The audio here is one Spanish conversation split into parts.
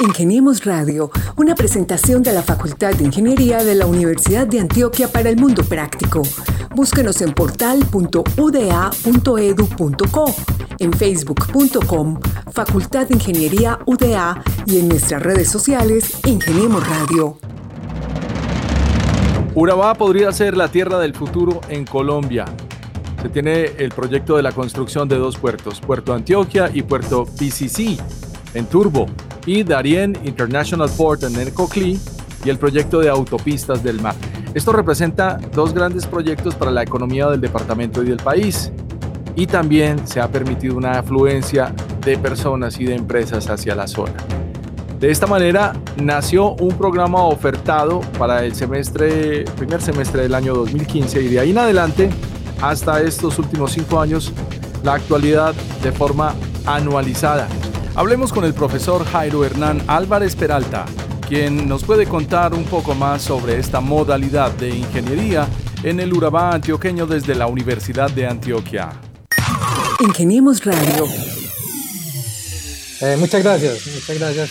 Ingeniemos Radio, una presentación de la Facultad de Ingeniería de la Universidad de Antioquia para el Mundo Práctico. Búsquenos en portal.uda.edu.co, en facebook.com, Facultad de Ingeniería UDA y en nuestras redes sociales, Ingeniemos Radio. Urabá podría ser la tierra del futuro en Colombia. Se tiene el proyecto de la construcción de dos puertos, Puerto Antioquia y Puerto PCC, en Turbo, y Darien International Port en Necoclí y el proyecto de autopistas del mar. Esto representa dos grandes proyectos para la economía del departamento y del país. Y también se ha permitido una afluencia de personas y de empresas hacia la zona. De esta manera nació un programa ofertado para el semestre, primer semestre del año 2015 y de ahí en adelante hasta estos últimos cinco años la actualidad de forma anualizada. Hablemos con el profesor Jairo Hernán Álvarez Peralta, quien nos puede contar un poco más sobre esta modalidad de ingeniería en el Urabá antioqueño desde la Universidad de Antioquia. Ingeniemos Radio. Eh, muchas gracias, muchas gracias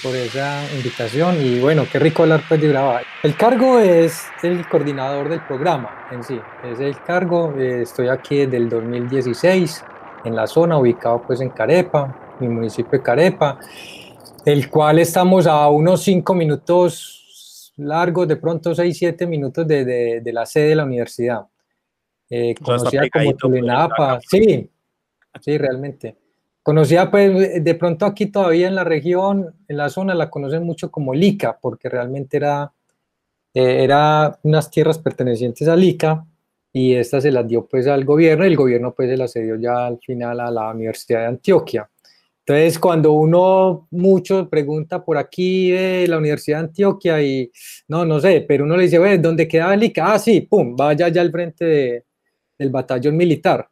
por esa invitación y bueno, qué rico hablar pues de Urabá. El cargo es el coordinador del programa en sí, es el cargo, eh, estoy aquí desde el 2016 en la zona, ubicado pues en Carepa, mi municipio de Carepa, el cual estamos a unos cinco minutos largos, de pronto seis, siete minutos de, de, de la sede de la universidad. Eh, conocida como Tulenapa, sí, sí, realmente. Conocida, pues, de pronto aquí todavía en la región, en la zona, la conocen mucho como Lica, porque realmente era, eh, era unas tierras pertenecientes a Lica, y esta se las dio pues al gobierno, y el gobierno pues se las cedió ya al final a la Universidad de Antioquia. Entonces, cuando uno mucho pregunta por aquí de la Universidad de Antioquia y no, no sé, pero uno le dice, bueno, ¿dónde queda Lica? Ah, sí, pum, vaya ya al frente de, del batallón militar.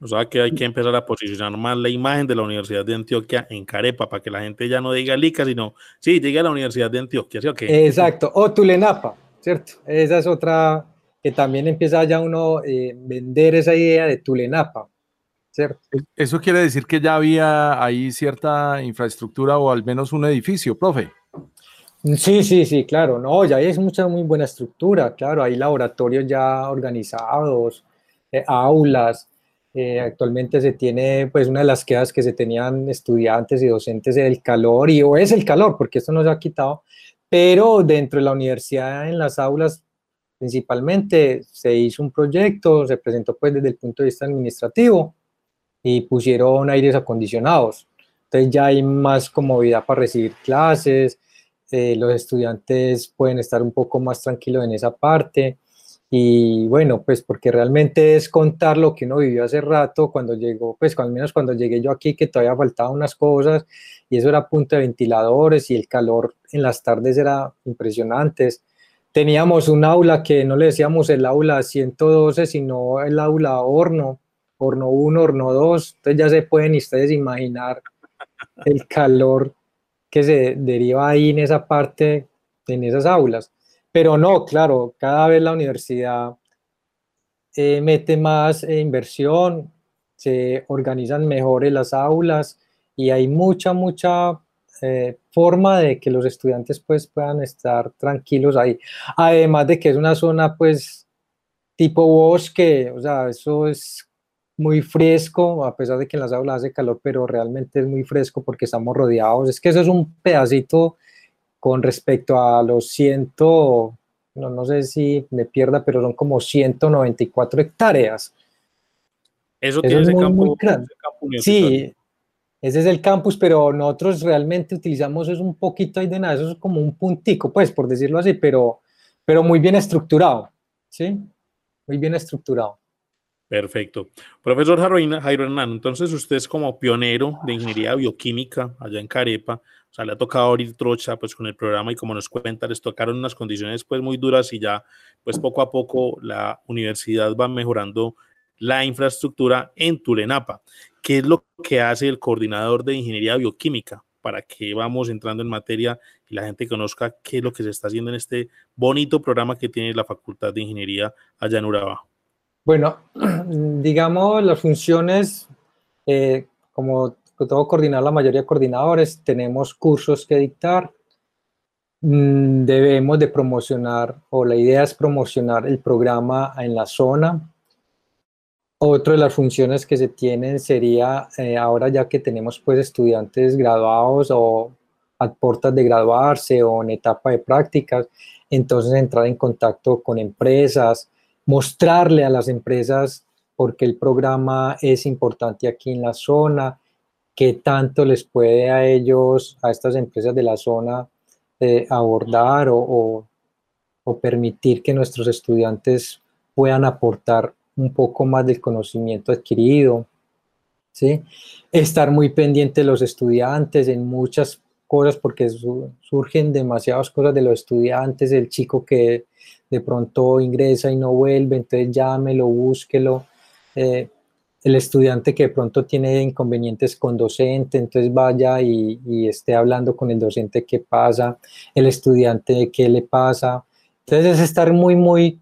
O sea que hay que empezar a posicionar más la imagen de la Universidad de Antioquia en Carepa, para que la gente ya no diga Lica, sino, sí, diga la Universidad de Antioquia, ¿sí o qué? Exacto, o Tulenapa, ¿cierto? Esa es otra que también empieza ya uno eh, vender esa idea de Tulenapa, ¿cierto? Eso quiere decir que ya había ahí cierta infraestructura o al menos un edificio, profe. Sí, sí, sí, claro, no, ya es mucha muy buena estructura, claro, hay laboratorios ya organizados, eh, aulas, eh, actualmente se tiene, pues una de las quedas que se tenían estudiantes y docentes era el calor, y o es el calor, porque esto no se ha quitado, pero dentro de la universidad, en las aulas, principalmente, se hizo un proyecto, se presentó pues desde el punto de vista administrativo, y pusieron aires acondicionados. Entonces ya hay más comodidad para recibir clases, eh, los estudiantes pueden estar un poco más tranquilos en esa parte. Y bueno, pues porque realmente es contar lo que uno vivió hace rato cuando llegó, pues al menos cuando llegué yo aquí, que todavía faltaban unas cosas y eso era punto de ventiladores y el calor en las tardes era impresionante. Teníamos un aula que no le decíamos el aula 112, sino el aula horno, horno 1, horno 2. Entonces ya se pueden ustedes imaginar el calor que se deriva ahí en esa parte, en esas aulas. Pero no, claro, cada vez la universidad eh, mete más eh, inversión, se organizan mejores las aulas y hay mucha, mucha eh, forma de que los estudiantes pues puedan estar tranquilos ahí. Además de que es una zona pues tipo bosque, o sea, eso es muy fresco, a pesar de que en las aulas hace calor, pero realmente es muy fresco porque estamos rodeados. Es que eso es un pedacito con respecto a los ciento, no, no sé si me pierda, pero son como 194 hectáreas. Eso, tiene ese, campo, Sí, ese es el campus, pero nosotros realmente utilizamos es un poquito ahí de nada, eso es como un puntico, pues, por decirlo así, pero, pero muy bien estructurado, ¿sí? Muy bien estructurado. Perfecto. Profesor Jairo Hernán, entonces usted es como pionero de ingeniería bioquímica allá en Carepa, o sea, le ha tocado abrir trocha pues con el programa y como nos cuenta, les tocaron unas condiciones pues muy duras y ya pues poco a poco la universidad va mejorando la infraestructura en Tulenapa. ¿Qué es lo que hace el coordinador de ingeniería bioquímica? Para que vamos entrando en materia y la gente conozca qué es lo que se está haciendo en este bonito programa que tiene la Facultad de Ingeniería allá en Urabá. Bueno, digamos las funciones, eh, como todo coordinar la mayoría de coordinadores, tenemos cursos que dictar, mm, debemos de promocionar, o la idea es promocionar el programa en la zona. Otra de las funciones que se tienen sería, eh, ahora ya que tenemos pues estudiantes graduados o a puertas de graduarse o en etapa de prácticas, entonces entrar en contacto con empresas, mostrarle a las empresas por qué el programa es importante aquí en la zona, qué tanto les puede a ellos, a estas empresas de la zona, eh, abordar o, o, permitir que nuestros estudiantes puedan aportar un poco más del conocimiento adquirido. ¿sí? Estar muy pendiente de los estudiantes en muchas cosas porque surgen demasiadas cosas de los estudiantes, el chico que de pronto ingresa y no vuelve, entonces llámelo, búsquelo. Eh, el estudiante que de pronto tiene inconvenientes con docente, entonces vaya y, y, esté hablando con el docente qué pasa, el estudiante qué le pasa. Entonces es estar muy, muy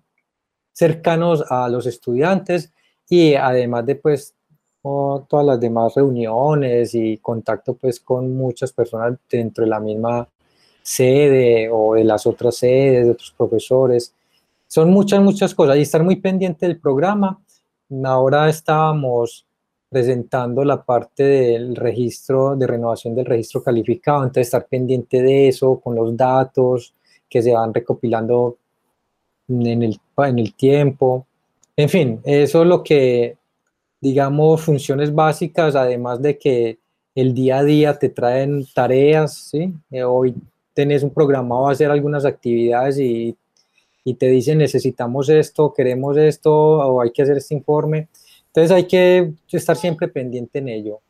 cercanos a los estudiantes y además de pues todas las demás reuniones y contacto pues con muchas personas dentro de la misma sede o de las otras sedes, de otros profesores. Son muchas, muchas cosas y estar muy pendiente del programa. Ahora estábamos presentando la parte del registro, de renovación del registro calificado, entonces estar pendiente de eso, con los datos que se van recopilando en el, en el tiempo. En fin, eso es lo que digamos, funciones básicas, además de que el día a día te traen tareas, ¿sí? Eh, hoy tenés un programado a hacer algunas actividades y, y, te dicen necesitamos esto, queremos esto o hay que hacer este informe. Entonces hay que estar siempre pendiente en ello,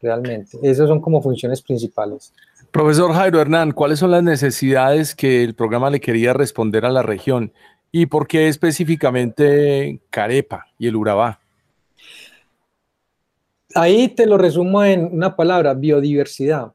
realmente. Esas son como funciones principales. Profesor Jairo Hernán, ¿cuáles son las necesidades que el programa le quería responder a la región? ¿Y por qué específicamente Carepa y el Urabá? Ahí te lo resumo en una palabra, biodiversidad.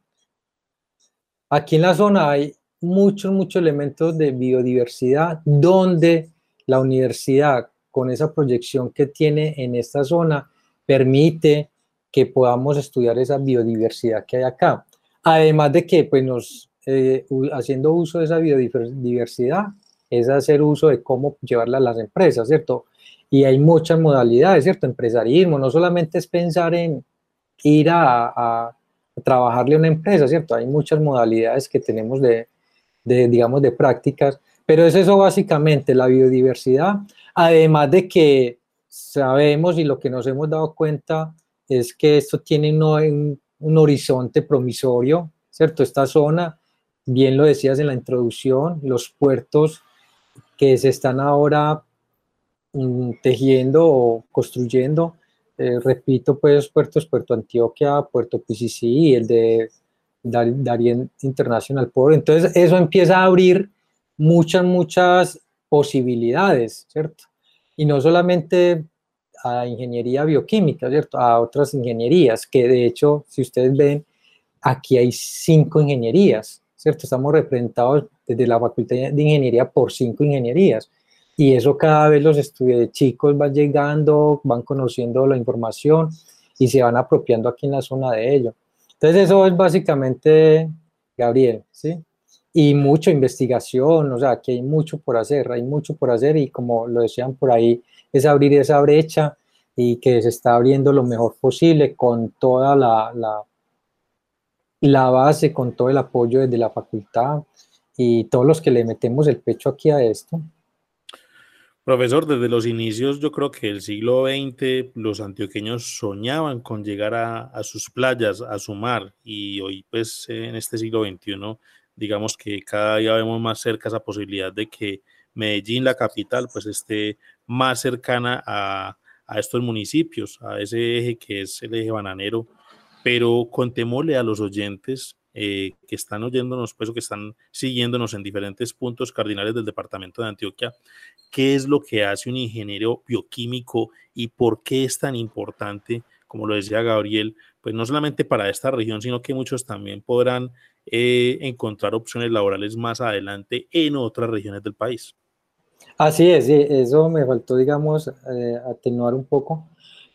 Aquí en la zona hay muchos, muchos elementos de biodiversidad donde la universidad, con esa proyección que tiene en esta zona, permite que podamos estudiar esa biodiversidad que hay acá. Además de que, pues, nos, eh, haciendo uso de esa biodiversidad, es hacer uso de cómo llevarla a las empresas, ¿cierto? Y hay muchas modalidades, ¿cierto? Empresarismo, no solamente es pensar en ir a, a, trabajarle a una empresa, ¿cierto? Hay muchas modalidades que tenemos de, de, digamos, de prácticas, pero es eso básicamente, la biodiversidad, además de que sabemos y lo que nos hemos dado cuenta es que esto tiene un, un horizonte promisorio, ¿cierto? Esta zona, bien lo decías en la introducción, los puertos que se están ahora Mm, tejiendo o construyendo. Eh, repito, pues puertos, Puerto Antioquia, Puerto y el de Darien International Port. Entonces eso empieza a abrir muchas, muchas posibilidades, ¿cierto? Y no solamente a ingeniería bioquímica, ¿cierto? A otras ingenierías, que de hecho, si ustedes ven, aquí hay cinco ingenierías, ¿cierto? Estamos representados desde la Facultad de Ingeniería por cinco ingenierías y eso cada vez los estudiantes chicos van llegando, van conociendo la información y se van apropiando aquí en la zona de ello. Entonces eso es básicamente, Gabriel, ¿sí? Y mucha investigación, o sea, aquí hay mucho por hacer, hay mucho por hacer y como lo decían por ahí, es abrir esa brecha y que se está abriendo lo mejor posible con toda la, la, la base, con todo el apoyo desde la facultad y todos los que le metemos el pecho aquí a esto. Profesor, desde los inicios, yo creo que el siglo XX, los antioqueños soñaban con llegar a, sus playas, a su mar, y hoy, pues, en este siglo XXI, digamos que cada día vemos más cerca esa posibilidad de que Medellín, la capital, pues, esté más cercana a, a estos municipios, a ese eje que es el eje bananero, pero contémosle a los oyentes eh, que están oyéndonos, pues, o que están siguiéndonos en diferentes puntos cardinales del departamento de Antioquia, qué es lo que hace un ingeniero bioquímico y por qué es tan importante, como lo decía Gabriel, pues no solamente para esta región, sino que muchos también podrán eh, encontrar opciones laborales más adelante en otras regiones del país. Así es, eso me faltó, digamos, eh, atenuar un poco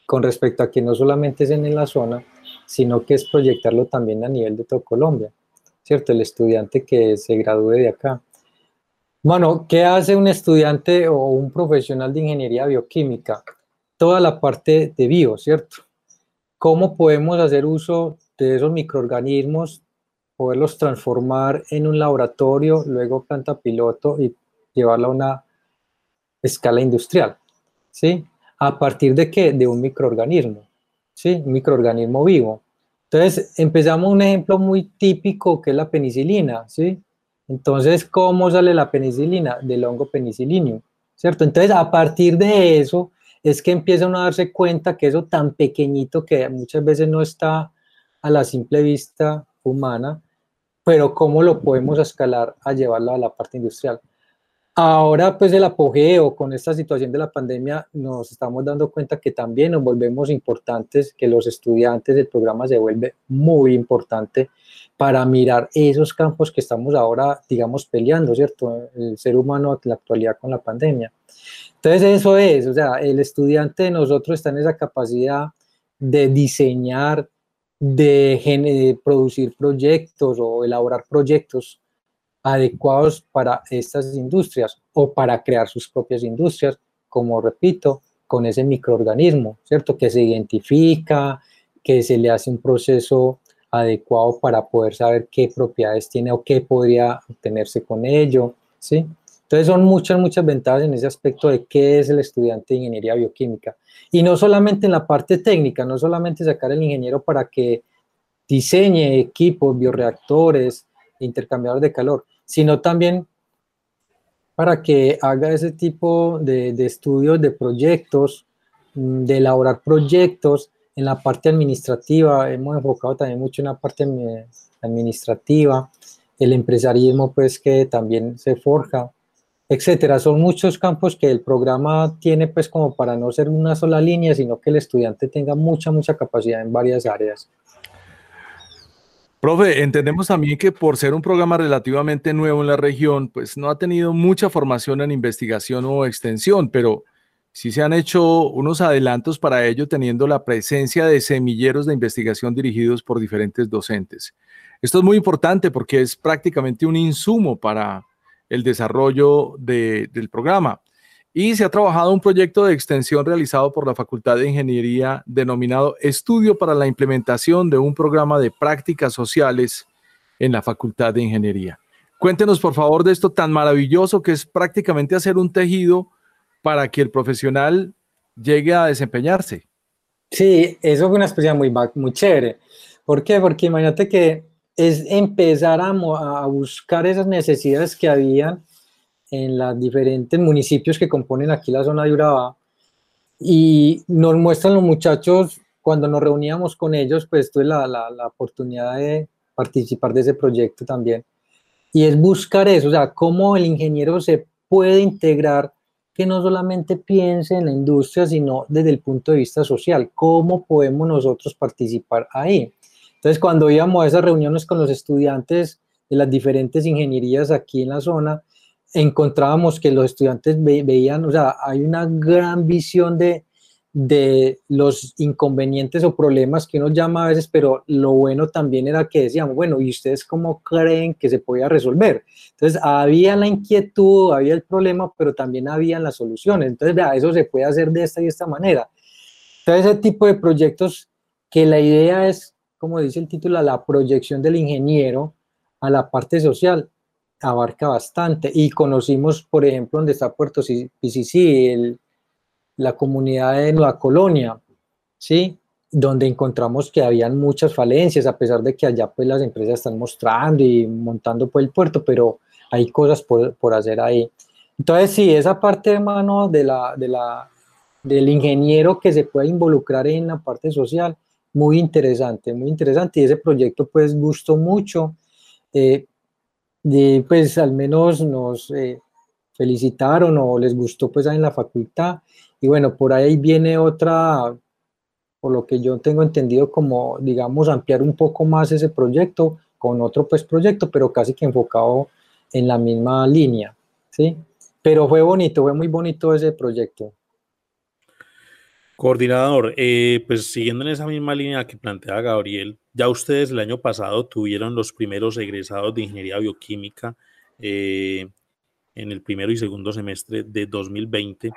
con respecto a que no solamente es en la zona, sino que es proyectarlo también a nivel de todo Colombia, ¿cierto? El estudiante que se gradúe de acá. Bueno, ¿qué hace un estudiante o un profesional de ingeniería bioquímica? Toda la parte de bio, ¿cierto? ¿Cómo podemos hacer uso de esos microorganismos, poderlos transformar en un laboratorio, luego planta piloto y llevarla a una escala industrial? ¿Sí? ¿A partir de qué? De un microorganismo, ¿sí? Un microorganismo vivo. Entonces, empezamos un ejemplo muy típico que es la penicilina, ¿sí? Entonces, ¿cómo sale la penicilina? Del hongo penicillium, ¿cierto? Entonces, a partir de eso, es que empiezan a darse cuenta que eso tan pequeñito que muchas veces no está a la simple vista humana, pero cómo lo podemos escalar a llevarlo a la parte industrial. Ahora, pues el apogeo con esta situación de la pandemia, nos estamos dando cuenta que también nos volvemos importantes, que los estudiantes del programa se vuelve muy importante para mirar esos campos que estamos ahora, digamos, peleando, ¿cierto? El ser humano en la actualidad con la pandemia. Entonces, eso es, o sea, el estudiante de nosotros está en esa capacidad de diseñar, de producir proyectos o elaborar proyectos adecuados para estas industrias o para crear sus propias industrias, como repito, con ese microorganismo, ¿cierto? Que se identifica, que se le hace un proceso adecuado para poder saber qué propiedades tiene o qué podría obtenerse con ello, ¿sí? Entonces son muchas, muchas ventajas en ese aspecto de qué es el estudiante de ingeniería bioquímica. Y no solamente en la parte técnica, no solamente sacar el ingeniero para que diseñe equipos, bioreactores, intercambiadores de calor, sino también para que haga ese tipo de, estudios, de proyectos, mm, de elaborar proyectos en la parte administrativa. Hemos enfocado también mucho en la parte administrativa, el empresarismo pues que también se forja, etcétera. Son muchos campos que el programa tiene pues como para no ser una sola línea, sino que el estudiante tenga mucha, mucha capacidad en varias áreas. Profe, entendemos también que por ser un programa relativamente nuevo en la región, pues no ha tenido mucha formación en investigación o extensión, pero sí se han hecho unos adelantos para ello teniendo la presencia de semilleros de investigación dirigidos por diferentes docentes. Esto es muy importante porque es prácticamente un insumo para el desarrollo del programa y se ha trabajado un proyecto de extensión realizado por la Facultad de Ingeniería denominado Estudio para la implementación de un programa de prácticas sociales en la Facultad de Ingeniería. Cuéntenos por favor de esto tan maravilloso que es prácticamente hacer un tejido para que el profesional llegue a desempeñarse. Sí, eso fue una experiencia muy, muy chévere. ¿Por qué? Porque imagínate que es empezar a, a buscar esas necesidades que habían en los diferentes municipios que componen aquí la zona de Urabá y nos muestran los muchachos, cuando nos reuníamos con ellos, pues tuve la, la, la oportunidad de participar de ese proyecto también, y es buscar eso, o sea, cómo el ingeniero se puede integrar, que no solamente piense en la industria, sino desde el punto de vista social, cómo podemos nosotros participar ahí. Entonces, cuando íbamos a esas reuniones con los estudiantes de las diferentes ingenierías aquí en la zona, encontrábamos que los estudiantes veían, o sea, hay una gran visión de, de los inconvenientes o problemas que uno llama a veces, pero lo bueno también era que decíamos, bueno, ¿y ustedes cómo creen que se podía resolver? Entonces, había la inquietud, había el problema, pero también había las soluciones. Entonces, vea, eso se puede hacer de esta y esta manera. Entonces, ese tipo de proyectos que la idea es, como dice el título, la proyección del ingeniero a la parte social, abarca bastante. Y conocimos, por ejemplo, donde está Puerto PCC, la comunidad de Nueva Colonia, ¿sí? donde encontramos que habían muchas falencias, a pesar de que allá pues las empresas están mostrando y montando por el puerto, pero hay cosas por, por hacer ahí. Entonces, sí, esa parte, hermano, de la, de la, del ingeniero que se puede involucrar en la parte social, muy interesante, muy interesante. Y ese proyecto, pues, gustó mucho. Eh, de, pues al menos nos eh, felicitaron o les gustó pues en la facultad. Y bueno, por ahí viene otra, por lo que yo tengo entendido, como digamos ampliar un poco más ese proyecto con otro pues proyecto, pero casi que enfocado en la misma línea, ¿sí? Pero fue bonito, fue muy bonito ese proyecto. Coordinador, eh, pues siguiendo en esa misma línea que plantea Gabriel, ya ustedes el año pasado tuvieron los primeros egresados de ingeniería bioquímica eh, en el primero y segundo semestre de 2020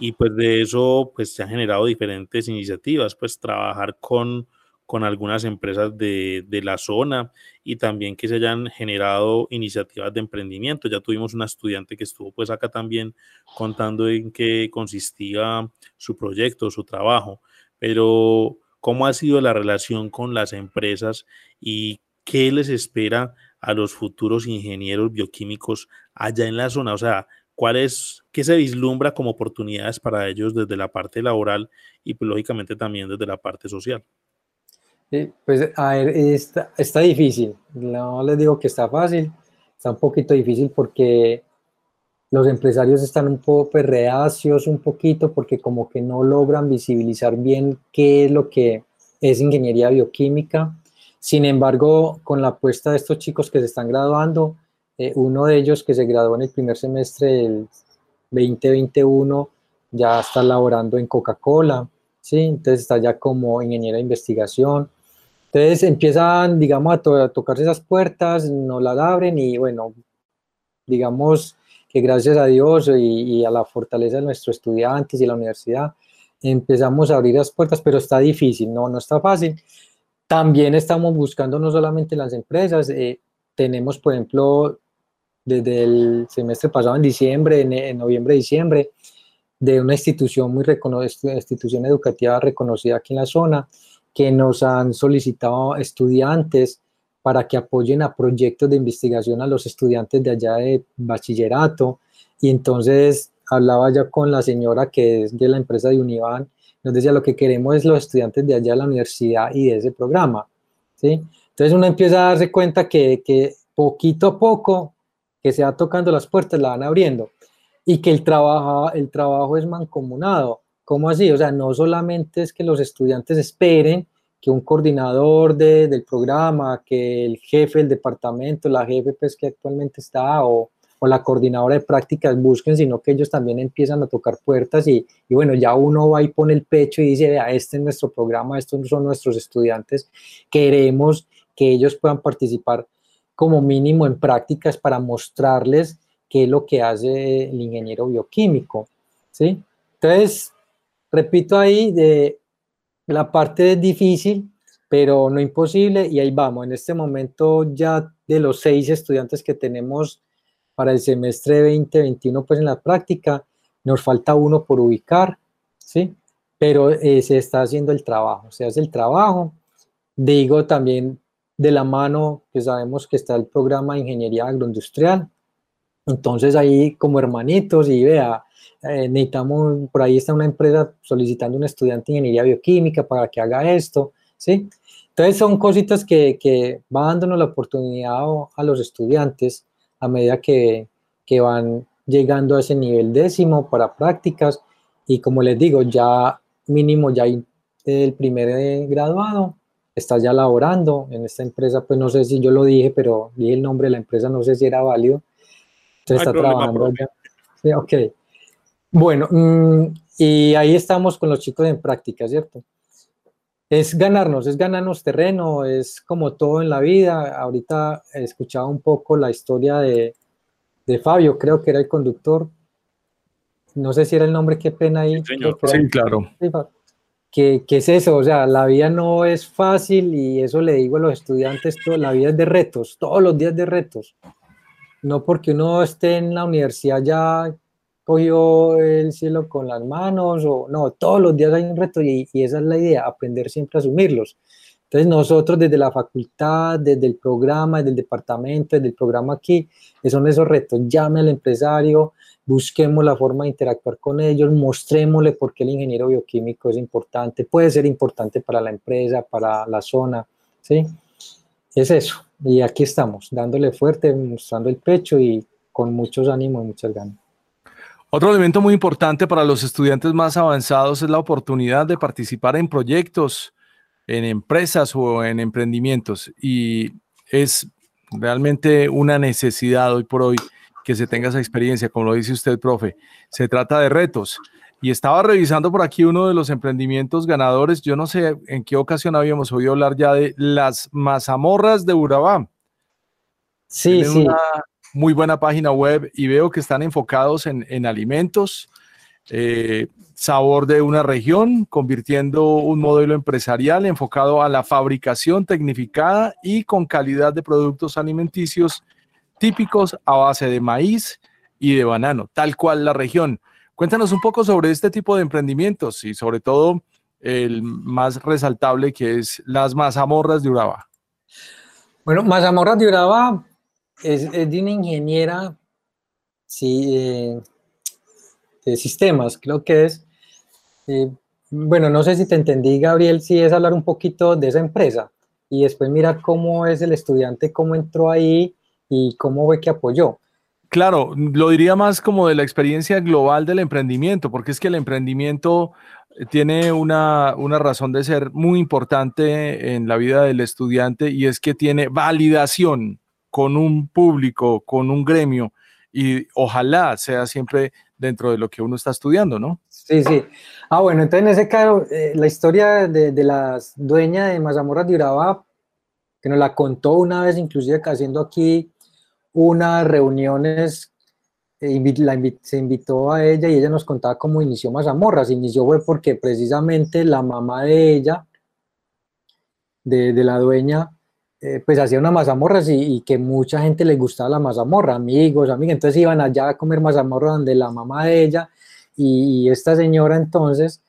y pues de eso pues se han generado diferentes iniciativas, pues trabajar con con algunas empresas de, la zona y también que se hayan generado iniciativas de emprendimiento. Ya tuvimos una estudiante que estuvo pues acá también contando en qué consistía su proyecto, su trabajo, pero ¿cómo ha sido la relación con las empresas y qué les espera a los futuros ingenieros bioquímicos allá en la zona? O sea, ¿cuál qué se vislumbra como oportunidades para ellos desde la parte laboral y pues, lógicamente también desde la parte social? Pues a ver, está, está difícil, no les digo que está fácil, está un poquito difícil porque los empresarios están un poco reacios, un poquito, porque como que no logran visibilizar bien qué es lo que es ingeniería bioquímica. Sin embargo, con la apuesta de estos chicos que se están graduando, eh, uno de ellos que se graduó en el primer semestre del 2021 ya está laborando en Coca-Cola, ¿sí? entonces está ya como ingeniero de investigación. Entonces empiezan, digamos, a, tocarse esas puertas, no las abren y bueno, digamos que gracias a Dios y, a la fortaleza de nuestros estudiantes y la universidad, empezamos a abrir las puertas, pero está difícil, no, no está fácil. También estamos buscando no solamente las empresas, eh, tenemos, por ejemplo, desde el semestre pasado, en diciembre, en, en noviembre, diciembre, de una institución muy reconocida, institución educativa reconocida aquí en la zona, que nos han solicitado estudiantes para que apoyen a proyectos de investigación a los estudiantes de allá de bachillerato. Y entonces hablaba ya con la señora que es de la empresa de Univan, nos decía lo que queremos es los estudiantes de allá de la universidad y de ese programa. ¿sí? Entonces uno empieza a darse cuenta que, que poquito a poco que se va tocando las puertas, la van abriendo y que el trabajo, el trabajo es mancomunado. ¿Cómo así? O sea, no solamente es que los estudiantes esperen que un coordinador del programa, que el jefe del departamento, la jefe pues, que actualmente está o, o, la coordinadora de prácticas busquen, sino que ellos también empiezan a tocar puertas y, y, bueno, ya uno va y pone el pecho y dice, vea, este es nuestro programa, estos son nuestros estudiantes, queremos que ellos puedan participar como mínimo en prácticas para mostrarles qué es lo que hace el ingeniero bioquímico, ¿sí? Entonces, repito ahí, de la parte es difícil, pero no imposible, y ahí vamos. En este momento ya de los seis estudiantes que tenemos para el semestre 2021, pues en la práctica, nos falta uno por ubicar, ¿sí? Pero eh, se está haciendo el trabajo, se hace el trabajo. Digo también de la mano que sabemos que está el programa de Ingeniería Agroindustrial. Entonces ahí como hermanitos y vea, eh, necesitamos, por ahí está una empresa solicitando un estudiante de ingeniería bioquímica para que haga esto, ¿sí? Entonces son cositas que, que van dándonos la oportunidad a los estudiantes a medida que, que van llegando a ese nivel décimo para prácticas y como les digo, ya mínimo ya hay el primer eh, graduado está ya laborando en esta empresa, pues no sé si yo lo dije, pero dije el nombre de la empresa, no sé si era válido. Entonces está trabajando ya. Sí, ok. Bueno, mm, y ahí estamos con los chicos en práctica, ¿cierto? Es ganarnos, es ganarnos terreno, es como todo en la vida. Ahorita he escuchado un poco la historia de, de Fabio, creo que era el conductor. No sé si era el nombre, qué pena ahí. Sí, claro. ¿Qué, ¿Qué, es eso? O sea, la vida no es fácil y eso le digo a los estudiantes, todo, la vida es de retos, todos los días de retos. No porque uno esté en la universidad ya cogió el cielo con las manos, o no, todos los días hay un reto y, esa es la idea, aprender siempre a asumirlos. Entonces nosotros desde la facultad, desde el programa, desde el departamento, desde el programa aquí, son esos retos. Llame al empresario, busquemos la forma de interactuar con ellos, mostrémosle por qué el ingeniero bioquímico es importante, puede ser importante para la empresa, para la zona, ¿sí? Es eso. Y aquí estamos, dándole fuerte, mostrando el pecho y con muchos ánimos y muchas ganas. Otro elemento muy importante para los estudiantes más avanzados es la oportunidad de participar en proyectos, en empresas o en emprendimientos. Y es realmente una necesidad hoy por hoy que se tenga esa experiencia, como lo dice usted, profe. Se trata de retos. Y estaba revisando por aquí uno de los emprendimientos ganadores. Yo no sé en qué ocasión habíamos oído hablar ya de las mazamorras de Urabá. Sí, sí. Una muy buena página web y veo que están enfocados en, alimentos, eh, sabor de una región, convirtiendo un modelo empresarial enfocado a la fabricación tecnificada y con calidad de productos alimenticios típicos a base de maíz y de banano, tal cual la región. Cuéntanos un poco sobre este tipo de emprendimientos y sobre todo el más resaltable que es las mazamorras de Urabá. Bueno, mazamorras de Urabá es, de una ingeniera sí, de sistemas, creo que es. Eh, bueno, no sé si te entendí, Gabriel, si es hablar un poquito de esa empresa y después mirar cómo es el estudiante, cómo entró ahí y cómo fue que apoyó. Claro, lo diría más como de la experiencia global del emprendimiento, porque es que el emprendimiento eh, tiene una, razón de ser muy importante en la vida del estudiante y es que tiene validación con un público, con un gremio y ojalá sea siempre dentro de lo que uno está estudiando, ¿no? Sí, sí. Ah, bueno, entonces en ese caso, eh, la historia de, de la dueña de Mazamorra de Urabá, que nos la contó una vez, inclusive haciendo aquí unas reuniones, eh, se invitó a ella y ella nos contaba cómo inició Mazamorra. Se inició fue porque precisamente la mamá de ella, de, la dueña, eh, pues hacía una mazamorras y, y, que mucha gente le gustaba la mazamorra, amigos, amigas, entonces iban allá a comer mazamorra donde la mamá de ella y, esta señora entonces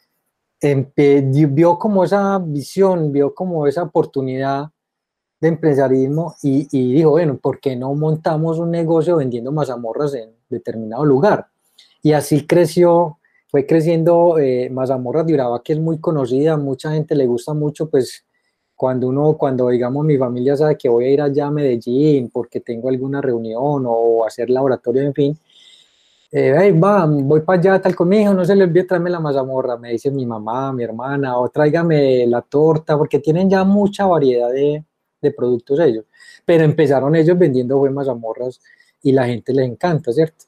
vio como esa visión, vio como esa oportunidad de empresarismo y, y, dijo, bueno, ¿por qué no montamos un negocio vendiendo mazamorras en determinado lugar? Y así creció, fue creciendo eh, Mazamorras de Urabá, que es muy conocida, mucha gente le gusta mucho, pues cuando uno, cuando digamos mi familia sabe que voy a ir allá a Medellín porque tengo alguna reunión o hacer laboratorio, en fin, eh, va, voy para allá, tal conmigo, no se le olvide traerme la mazamorra, me dice mi mamá, mi hermana, o tráigame la torta, porque tienen ya mucha variedad de, de productos ellos. Pero empezaron ellos vendiendo buenas mazamorras y la gente les encanta, ¿cierto?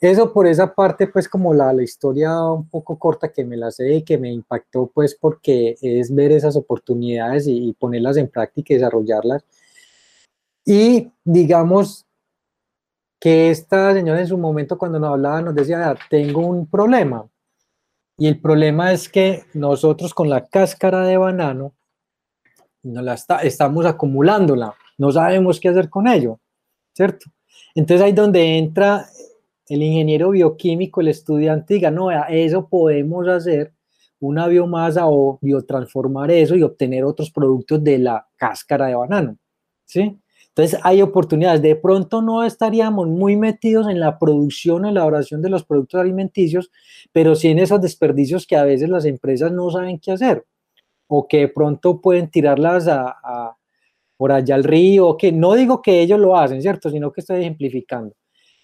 Eso por esa parte, pues como la, la, historia un poco corta que me la sé y que me impactó, pues porque es ver esas oportunidades y, ponerlas en práctica y desarrollarlas. Y digamos que esta señora en su momento cuando nos hablaba nos decía, tengo un problema. Y el problema es que nosotros con la cáscara de banano no la está, estamos acumulándola, no sabemos qué hacer con ello, ¿cierto? Entonces ahí donde entra el ingeniero bioquímico, el estudiante, diga, no, eso podemos hacer una biomasa o biotransformar eso y obtener otros productos de la cáscara de banano, ¿sí? Entonces hay oportunidades. De pronto no estaríamos muy metidos en la producción o elaboración de los productos alimenticios, pero sí en esos desperdicios que a veces las empresas no saben qué hacer o que de pronto pueden tirarlas a, por allá al río, que no digo que ellos lo hacen, ¿cierto? Sino que estoy ejemplificando.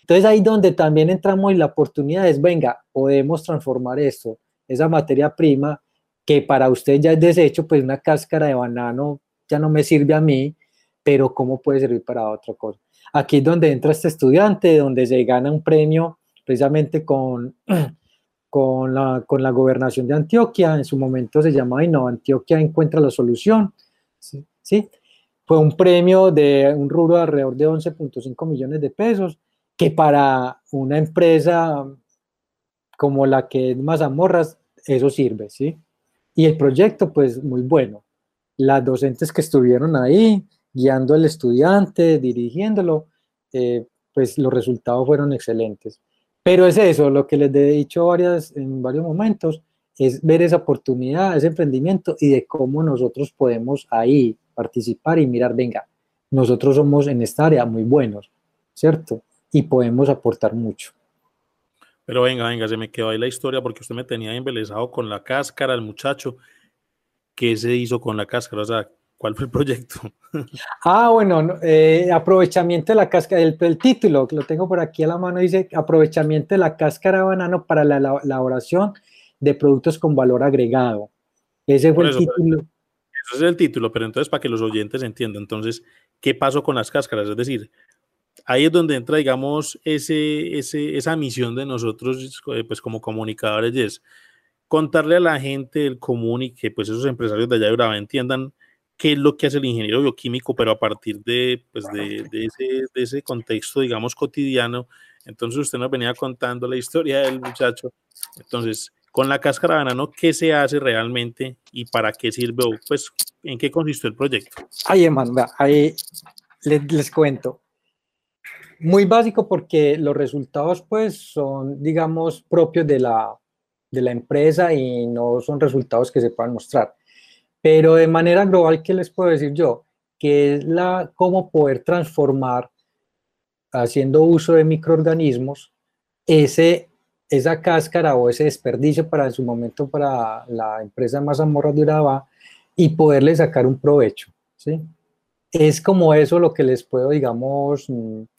Entonces ahí donde también entramos y la oportunidad es, venga, podemos transformar esto, esa materia prima que para usted ya es desecho, pues una cáscara de banano ya no me sirve a mí, pero ¿cómo puede servir para otra cosa? Aquí es donde entra este estudiante, donde se gana un premio precisamente con con la, con la gobernación de Antioquia, en su momento se llamaba no Antioquia encuentra la solución, ¿sí? Fue un premio de un rubro de alrededor de 11.5 millones de pesos, que para una empresa como la que es Mazamorras, eso sirve, ¿sí? Y el proyecto, pues, muy bueno. Las docentes que estuvieron ahí, guiando al estudiante, dirigiéndolo, eh, pues los resultados fueron excelentes. Pero es eso, lo que les he dicho varias, en varios momentos, es ver esa oportunidad, ese emprendimiento y de cómo nosotros podemos ahí participar y mirar, venga, nosotros somos en esta área muy buenos, ¿cierto? Y podemos aportar mucho. Pero venga, venga, se me quedó ahí la historia porque usted me tenía embelesado con la cáscara, el muchacho. ¿Qué se hizo con la cáscara? O sea, ¿Cuál fue el proyecto? Ah, bueno, eh, aprovechamiento de la cáscara, el, el, título, lo tengo por aquí a la mano, dice aprovechamiento de la cáscara de banano para la elaboración de productos con valor agregado. Ese fue el título. Ese es el título, pero entonces para que los oyentes entiendan, entonces, ¿qué pasó con las cáscaras? Es decir, ahí es donde entra, digamos, ese, ese, esa misión de nosotros, eh, pues como comunicadores, y es contarle a la gente del común y que pues esos empresarios de allá de Urabá entiendan qué es lo que hace el ingeniero bioquímico, pero a partir de, pues de, ese, de ese contexto, digamos, cotidiano. Entonces usted nos venía contando la historia del muchacho. Entonces, con la cáscara de banano, ¿qué se hace realmente y para qué sirve? Pues, ¿en qué consistió el proyecto? Ahí, hermano, ahí les, les cuento. Muy básico porque los resultados, pues, son, digamos, propios de la, de la empresa y no son resultados que se puedan mostrar. Pero de manera global, ¿qué les puedo decir yo? Que es la, cómo poder transformar, haciendo uso de microorganismos, ese, esa cáscara o ese desperdicio para en su momento para la empresa Mazamorra de Urabá y poderle sacar un provecho, ¿sí? Es como eso lo que les puedo, digamos,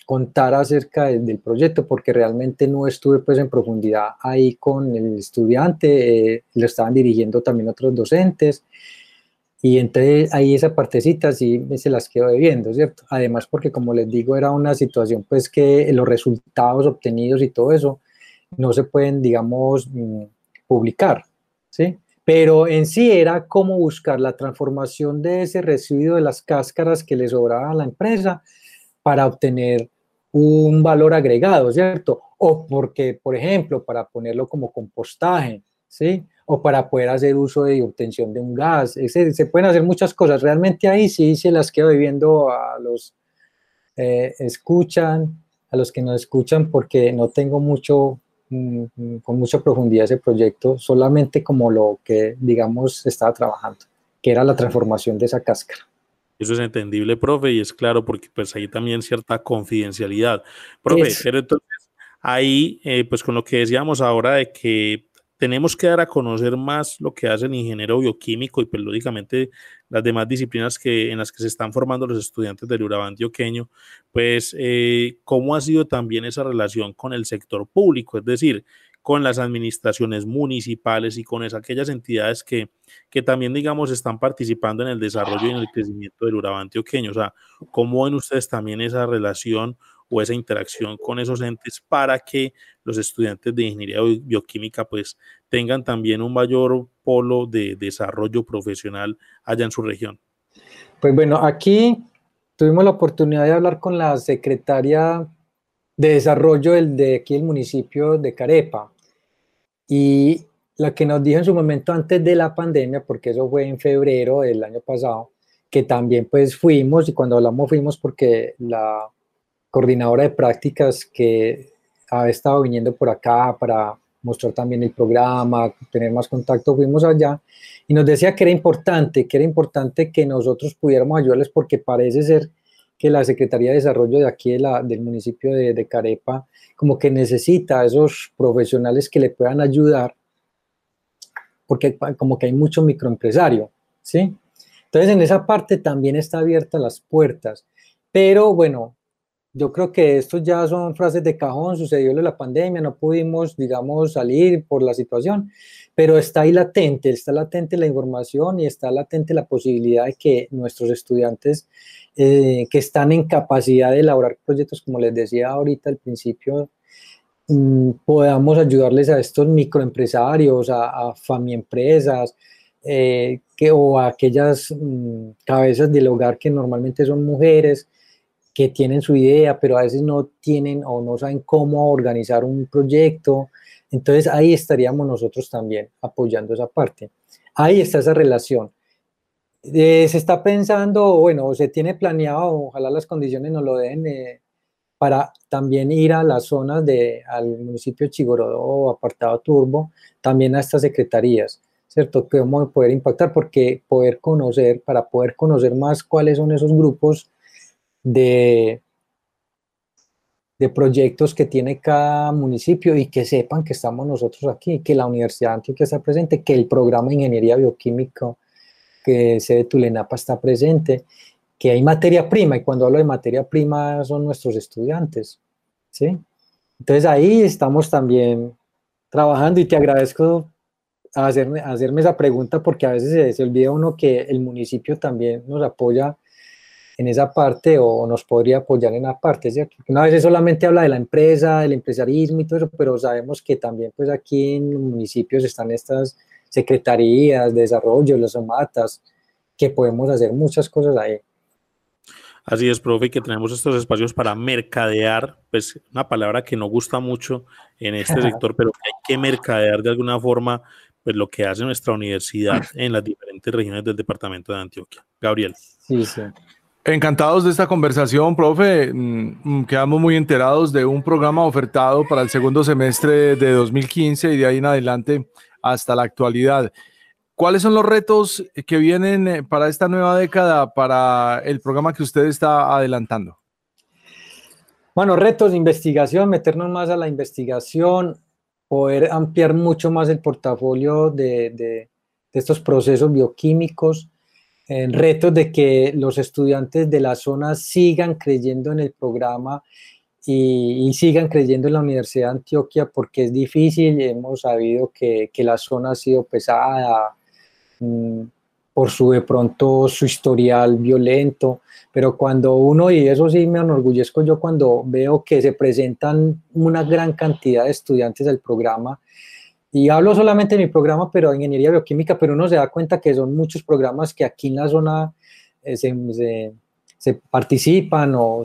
contar acerca del proyecto, porque realmente no estuve pues en profundidad ahí con el estudiante, eh, lo estaban dirigiendo también otros docentes, y entonces ahí esa partecita sí se las quedo debiendo, ¿cierto? Además porque como les digo era una situación pues que los resultados obtenidos y todo eso no se pueden, digamos, mm, publicar, ¿sí? Pero en sí era cómo buscar la transformación de ese residuo de las cáscaras que le sobraba a la empresa para obtener un valor agregado, ¿cierto? O porque, por ejemplo, para ponerlo como compostaje, ¿sí? O para poder hacer uso de obtención de un gas. se pueden hacer muchas cosas. Realmente ahí sí se las quedo viviendo a los eh, escuchan, a los que nos escuchan, porque no tengo mucho, mm, mm, con mucha profundidad ese proyecto, solamente como lo que, digamos, estaba trabajando, que era la transformación de esa cáscara. Eso es entendible, profe, y es claro porque pues ahí también cierta confidencialidad. Profe, pero entonces ahí, eh, pues con lo que decíamos ahora de que tenemos que dar a conocer más lo que hace el ingeniero bioquímico y pues lógicamente las demás disciplinas que, en las que se están formando los estudiantes del Urabá antioqueño, pues eh, cómo ha sido también esa relación con el sector público, es decir, con las administraciones municipales y con esas, aquellas entidades que, que también, digamos, están participando en el desarrollo y en el crecimiento del Urabá antioqueño. O sea, ¿cómo ven ustedes también esa relación o esa interacción con esos entes para que los estudiantes de ingeniería bioquímica pues tengan también un mayor polo de desarrollo profesional allá en su región. Pues bueno, aquí tuvimos la oportunidad de hablar con la secretaria de desarrollo del, de aquí el municipio de Carepa y la que nos dijo en su momento antes de la pandemia, porque eso fue en febrero del año pasado, que también pues fuimos y cuando hablamos fuimos porque la coordinadora de prácticas que ha estado viniendo por acá para mostrar también el programa, tener más contacto, fuimos allá y nos decía que era importante, que era importante que nosotros pudiéramos ayudarles porque parece ser que la Secretaría de Desarrollo de aquí del municipio de, de, Carepa como que necesita a esos profesionales que le puedan ayudar porque como que hay mucho microempresario, ¿sí? Entonces en esa parte también está abierta las puertas, pero bueno, yo creo que estos ya son frases de cajón, sucedió la pandemia, no pudimos, digamos, salir por la situación, pero está ahí latente, está latente la información y está latente la posibilidad de que nuestros estudiantes eh, que están en capacidad de elaborar proyectos, como les decía ahorita al principio, mm, podamos ayudarles a estos microempresarios, a, a famiempresas, eh, que, o a aquellas mm, cabezas del hogar que normalmente son mujeres, que tienen su idea, pero a veces no tienen o no saben cómo organizar un proyecto. Entonces ahí estaríamos nosotros también apoyando esa parte. Ahí está esa relación. Eh, se está pensando, bueno, se tiene planeado, ojalá las condiciones nos lo den, eh, para también ir a las zonas de, al municipio de Chigorodó apartado Turbo, también a estas secretarías, ¿cierto? Cómo poder impactar, porque poder conocer, para poder conocer más cuáles son esos grupos de, de proyectos que tiene cada municipio y que sepan que estamos nosotros aquí, que la Universidad de Antioquia está presente, que el programa de Ingeniería Bioquímica que se de Tulenapa está presente, que hay materia prima, y cuando hablo de materia prima son nuestros estudiantes, ¿sí? Entonces ahí estamos también trabajando y te agradezco hacerme, hacerme esa pregunta porque a veces se, se olvida uno que el municipio también nos apoya en esa parte o nos podría apoyar en esa parte, ¿cierto? Una vez solamente habla de la empresa, del empresarismo y todo eso, pero sabemos que también pues aquí en los municipios están estas secretarías de desarrollo, las matas, que podemos hacer muchas cosas ahí. Así es, profe, que tenemos estos espacios para mercadear, pues una palabra que no gusta mucho en este sector, pero que hay que mercadear de alguna forma, pues lo que hace nuestra universidad en las diferentes regiones del departamento de Antioquia. Gabriel. Sí, sí. Encantados de esta conversación, profe. Mm, mm, quedamos muy enterados de un programa ofertado para el segundo semestre de 2015 y de ahí en adelante hasta la actualidad. ¿Cuáles son los retos que vienen eh, para esta nueva década, para el programa que usted está adelantando? Bueno, retos de investigación, meternos más a la investigación, poder ampliar mucho más el portafolio de, de estos procesos bioquímicos en retos de que los estudiantes de la zona sigan creyendo en el programa y, sigan creyendo en la Universidad de Antioquia porque es difícil, hemos sabido que, que la zona ha sido pesada mm, por su de pronto su historial violento, pero cuando uno, y eso sí me enorgullezco yo cuando veo que se presentan una gran cantidad de estudiantes al programa, y hablo solamente de mi programa, pero ingeniería bioquímica, pero uno se da cuenta que son muchos programas que aquí en la zona eh, se, participan o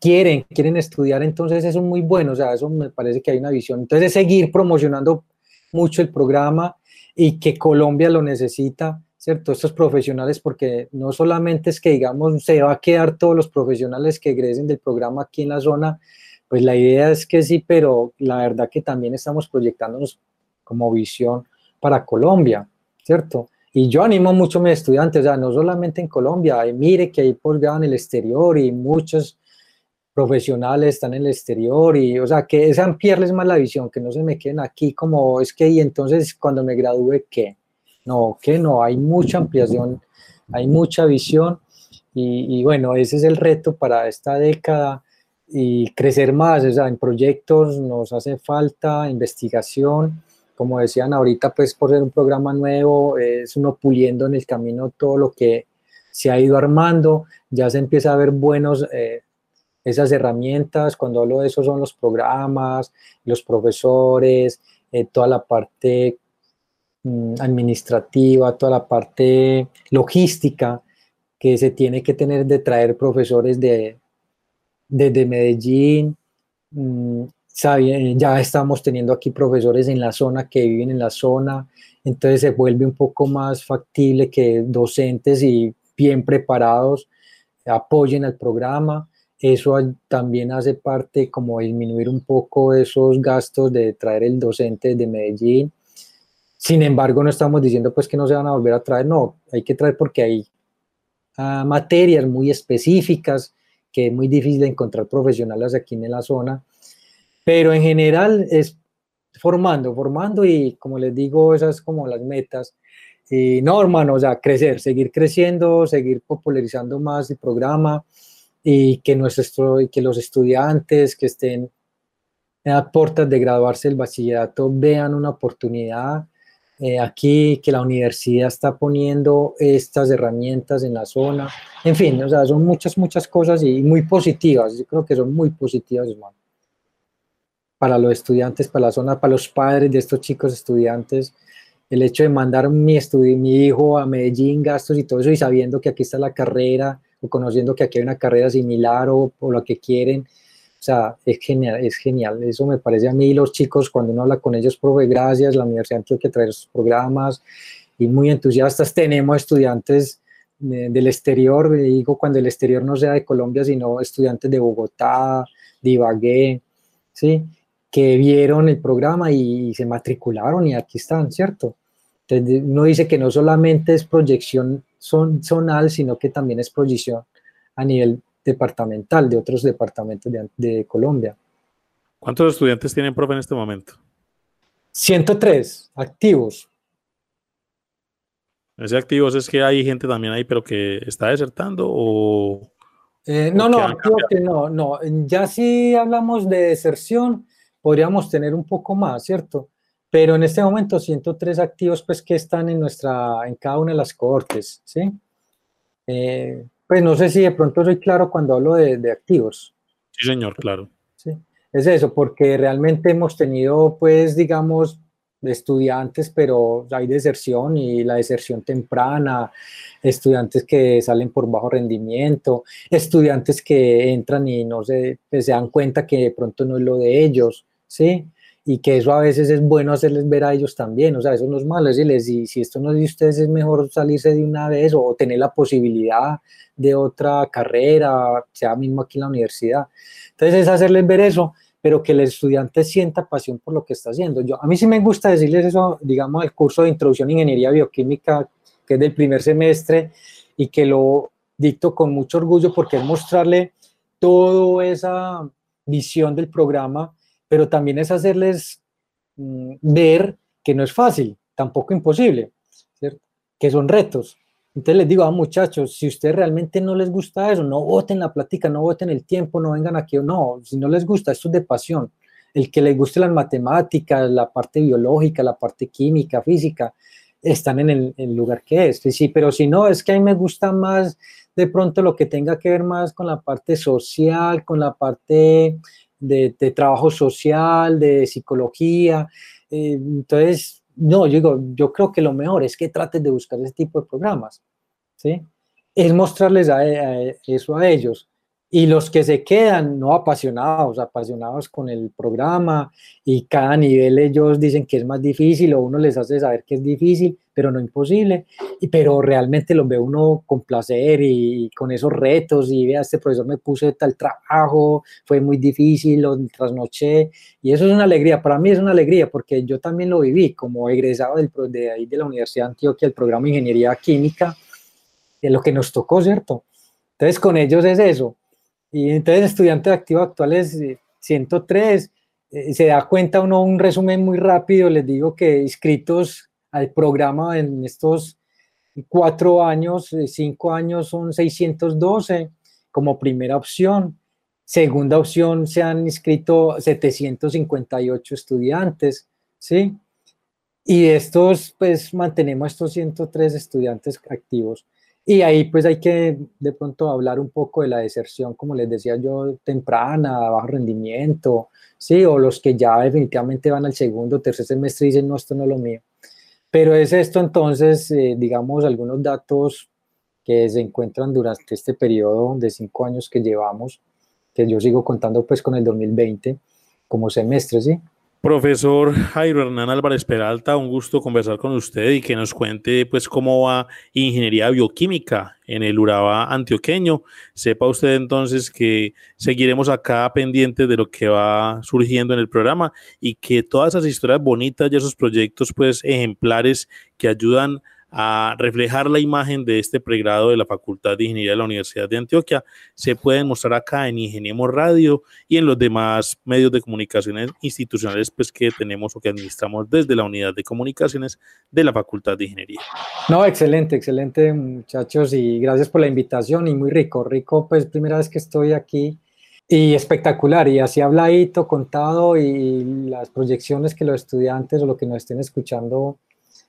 quieren, quieren estudiar, entonces eso es muy bueno, o sea, eso me parece que hay una visión. Entonces es seguir promocionando mucho el programa y que Colombia lo necesita, ¿cierto? Estos profesionales, porque no solamente es que, digamos, se va a quedar todos los profesionales que egresen del programa aquí en la zona, pues la idea es que sí, pero la verdad que también estamos proyectándonos como visión para Colombia, ¿cierto? Y yo animo mucho a mis estudiantes, o sea, no solamente en Colombia, mire que hay posgrado en el exterior y muchos profesionales están en el exterior y, o sea, que es ampliarles más la visión, que no se me queden aquí como es que, y entonces cuando me gradúe, ¿qué? No, que no, hay mucha ampliación, hay mucha visión y, y, bueno, ese es el reto para esta década y crecer más, o sea, en proyectos nos hace falta investigación, como decían ahorita, pues por ser un programa nuevo, es uno puliendo en el camino todo lo que se ha ido armando, ya se empieza a ver buenos, eh, esas herramientas, cuando hablo de eso son los programas, los profesores, eh, toda la parte mm, administrativa, toda la parte logística que se tiene que tener de traer profesores de, desde Medellín, mm, ya estamos teniendo aquí profesores en la zona que viven en la zona, entonces se vuelve un poco más factible que docentes y bien preparados apoyen al programa. Eso también hace parte como disminuir un poco esos gastos de traer el docente de Medellín. Sin embargo, no estamos diciendo pues que no se van a volver a traer, no, hay que traer porque hay ah, materias muy específicas que es muy difícil encontrar profesionales aquí en la zona pero en general es formando, formando y como les digo, esas como las metas. Y no, hermano, o sea, crecer, seguir creciendo, seguir popularizando más el programa y que, nuestro, y que los estudiantes que estén las puertas de graduarse del bachillerato vean una oportunidad eh, aquí, que la universidad está poniendo estas herramientas en la zona. En fin, o sea, son muchas, muchas cosas y muy positivas. Yo creo que son muy positivas, hermano para los estudiantes, para la zona, para los padres de estos chicos estudiantes, el hecho de mandar mi, mi hijo a Medellín, gastos y todo eso, y sabiendo que aquí está la carrera, o conociendo que aquí hay una carrera similar o, o lo que quieren, o sea, es genial, es genial. Eso me parece a mí, los chicos, cuando uno habla con ellos, profe, gracias, la Universidad tiene que traer sus programas, y muy entusiastas. Tenemos estudiantes del exterior, digo, cuando el exterior no sea de Colombia, sino estudiantes de Bogotá, de Ibagué, ¿sí? Que vieron el programa y se matricularon y aquí están, ¿cierto? Entonces uno dice que no solamente es proyección son, zonal, sino que también es proyección a nivel departamental de otros departamentos de, Colombia. ¿Cuántos estudiantes tienen, profe, en este momento? 103 activos. ¿Ese activos es que hay gente también ahí, pero que está desertando o...? Eh, no, no, que no, no. Ya si hablamos de deserción, podríamos tener un poco más, ¿cierto? Pero en este momento 103 activos pues que están en nuestra, en cada una de las cortes, ¿sí? Eh, Pues no sé si de pronto soy claro cuando hablo de, de activos. Sí, señor, claro. Sí, es eso, porque realmente hemos tenido, pues, digamos, estudiantes, pero hay deserción y la deserción temprana, estudiantes que salen por bajo rendimiento, estudiantes que entran y no se, pues, se dan cuenta que de pronto no es lo de ellos, ¿sí? Y que eso a veces es bueno hacerles ver a ellos también, o sea, eso no es malo, decirles, si, si esto no es de ustedes, es mejor salirse de una vez o tener la posibilidad de otra carrera, sea mismo aquí en la universidad. Entonces es hacerles ver eso, pero que el estudiante sienta pasión por lo que está haciendo. Yo, a mí sí me gusta decirles eso, digamos, el curso de Introducción a Ingeniería Bioquímica, que es del primer semestre, y que lo dicto con mucho orgullo porque es mostrarle toda esa visión del programa, pero también es hacerles mm, ver que no es fácil, tampoco imposible, que son retos. Entonces les digo a muchachos, si ustedes realmente no les gusta eso, no voten la plática, no voten el tiempo, no vengan aquí no, si no les gusta, esto es de pasión. El que les guste las matemáticas, la parte biológica, la parte química, física, están en el, lugar que es. Sí, pero si no, es que a mí me gusta más de pronto lo que tenga que ver más con la parte social, con la parte de, trabajo social, de psicología. Eh, entonces, no, yo digo, yo creo que lo mejor es que trates de buscar ese tipo de programas, ¿sí? Es mostrarles eso a ellos. Y los que se quedan no apasionados, apasionados con el programa y cada nivel ellos dicen que es más difícil o uno les hace saber que es difícil, pero no imposible, y, pero realmente los ve uno con placer y, con esos retos y vea, este profesor me puso tal trabajo, fue muy difícil, lo trasnoché y eso es una alegría, para mí es una alegría porque yo también lo viví como egresado del, de ahí de la Universidad de Antioquia, el programa de Ingeniería Química, de lo que nos tocó, ¿cierto? Entonces con ellos es eso. Y entonces estudiantes activos actuales 103, eh, se da cuenta uno un resumen muy rápido, les digo que inscritos al programa en estos cuatro años, eh, cinco años son 612 como primera opción. Segunda opción se han inscrito 758 estudiantes, ¿sí? Y estos, pues mantenemos estos 103 estudiantes activos. Y ahí pues hay que de pronto hablar un poco de la deserción, como les decía yo, temprana, bajo rendimiento, sí, o los que ya definitivamente van al segundo, tercer semestre y dicen, no, esto no es lo mío. Pero es esto entonces, eh, digamos, algunos datos que se encuentran durante este periodo de cinco años que llevamos, que yo sigo contando pues con el 2020 como semestre, ¿sí? Profesor Jairo Hernán Álvarez Peralta, un gusto conversar con usted y que nos cuente pues cómo va ingeniería bioquímica en el Urabá antioqueño. Sepa usted entonces que seguiremos acá pendientes de lo que va surgiendo en el programa y que todas esas historias bonitas y esos proyectos pues ejemplares que ayudan a reflejar la imagen de este pregrado de la Facultad de Ingeniería de la Universidad de Antioquia se pueden mostrar acá en Ingeniemos Radio y en los demás medios de comunicaciones institucionales pues, que tenemos o que administramos desde la Unidad de Comunicaciones de la Facultad de Ingeniería. No, excelente, excelente muchachos y gracias por la invitación y muy rico, rico pues primera vez que estoy aquí y espectacular y así habladito, contado y las proyecciones que los estudiantes o lo que nos estén escuchando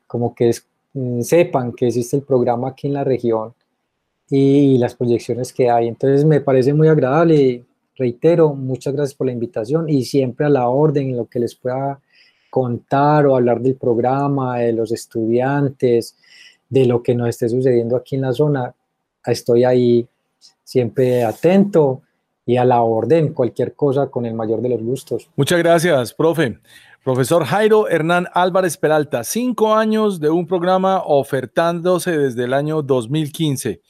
como que es Mm, sepan que existe el programa aquí en la región y las proyecciones que hay. Entonces me parece muy agradable. Reitero, muchas gracias por la invitación y siempre a la orden en lo que les pueda contar o hablar del programa, de los estudiantes, de lo que nos esté sucediendo aquí en la zona. Estoy ahí siempre atento y a la orden, cualquier cosa con el mayor de los gustos. Muchas gracias, profe. Profesor Jairo Hernán Álvarez Peralta, cinco años de un programa ofertándose desde el año 2015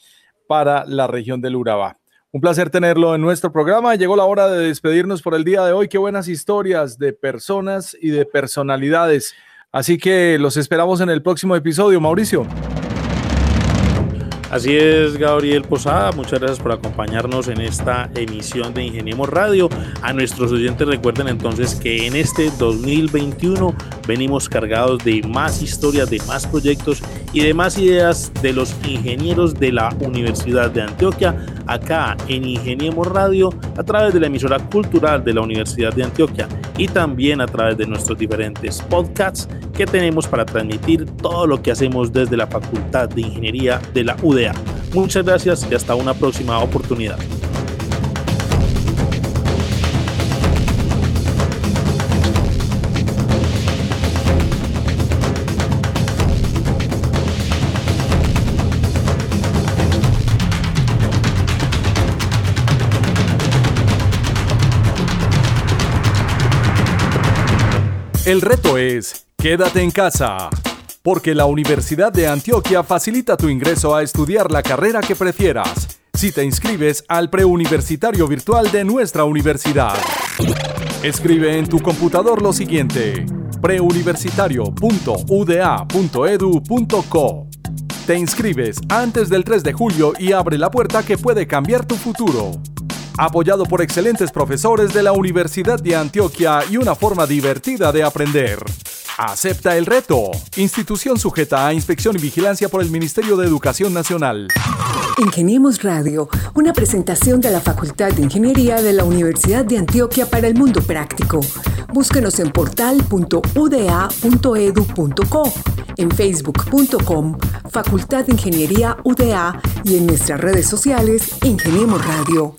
para la región del Urabá. Un placer tenerlo en nuestro programa. Llegó la hora de despedirnos por el día de hoy. Qué buenas historias de personas y de personalidades. Así que los esperamos en el próximo episodio, Mauricio. Así es, Gabriel Posada. Muchas gracias por acompañarnos en esta emisión de Ingeniemos Radio. A nuestros oyentes recuerden entonces que en este 2021 venimos cargados de más historias, de más proyectos y de más ideas de los ingenieros de la Universidad de Antioquia, acá en Ingeniemos Radio, a través de la emisora cultural de la Universidad de Antioquia y también a través de nuestros diferentes podcasts que tenemos para transmitir todo lo que hacemos desde la Facultad de Ingeniería de la Muchas gracias y hasta una próxima oportunidad. El reto es, quédate en casa, porque la Universidad de Antioquia facilita tu ingreso a estudiar la carrera que prefieras, si te inscribes al preuniversitario virtual de nuestra universidad. Escribe en tu computador lo siguiente, preuniversitario.uda.edu.co. Te inscribes antes del 3 de julio y abre la puerta que puede cambiar tu futuro apoyado por excelentes profesores de la Universidad de Antioquia y una forma divertida de aprender. Acepta el reto. Institución sujeta a inspección y vigilancia por el Ministerio de Educación Nacional. Ingeniemos Radio, una presentación de la Facultad de Ingeniería de la Universidad de Antioquia para el mundo práctico. Búsquenos en portal.uda.edu.co, en facebook.com, Facultad de Ingeniería UDA y en nuestras redes sociales Ingeniemos Radio.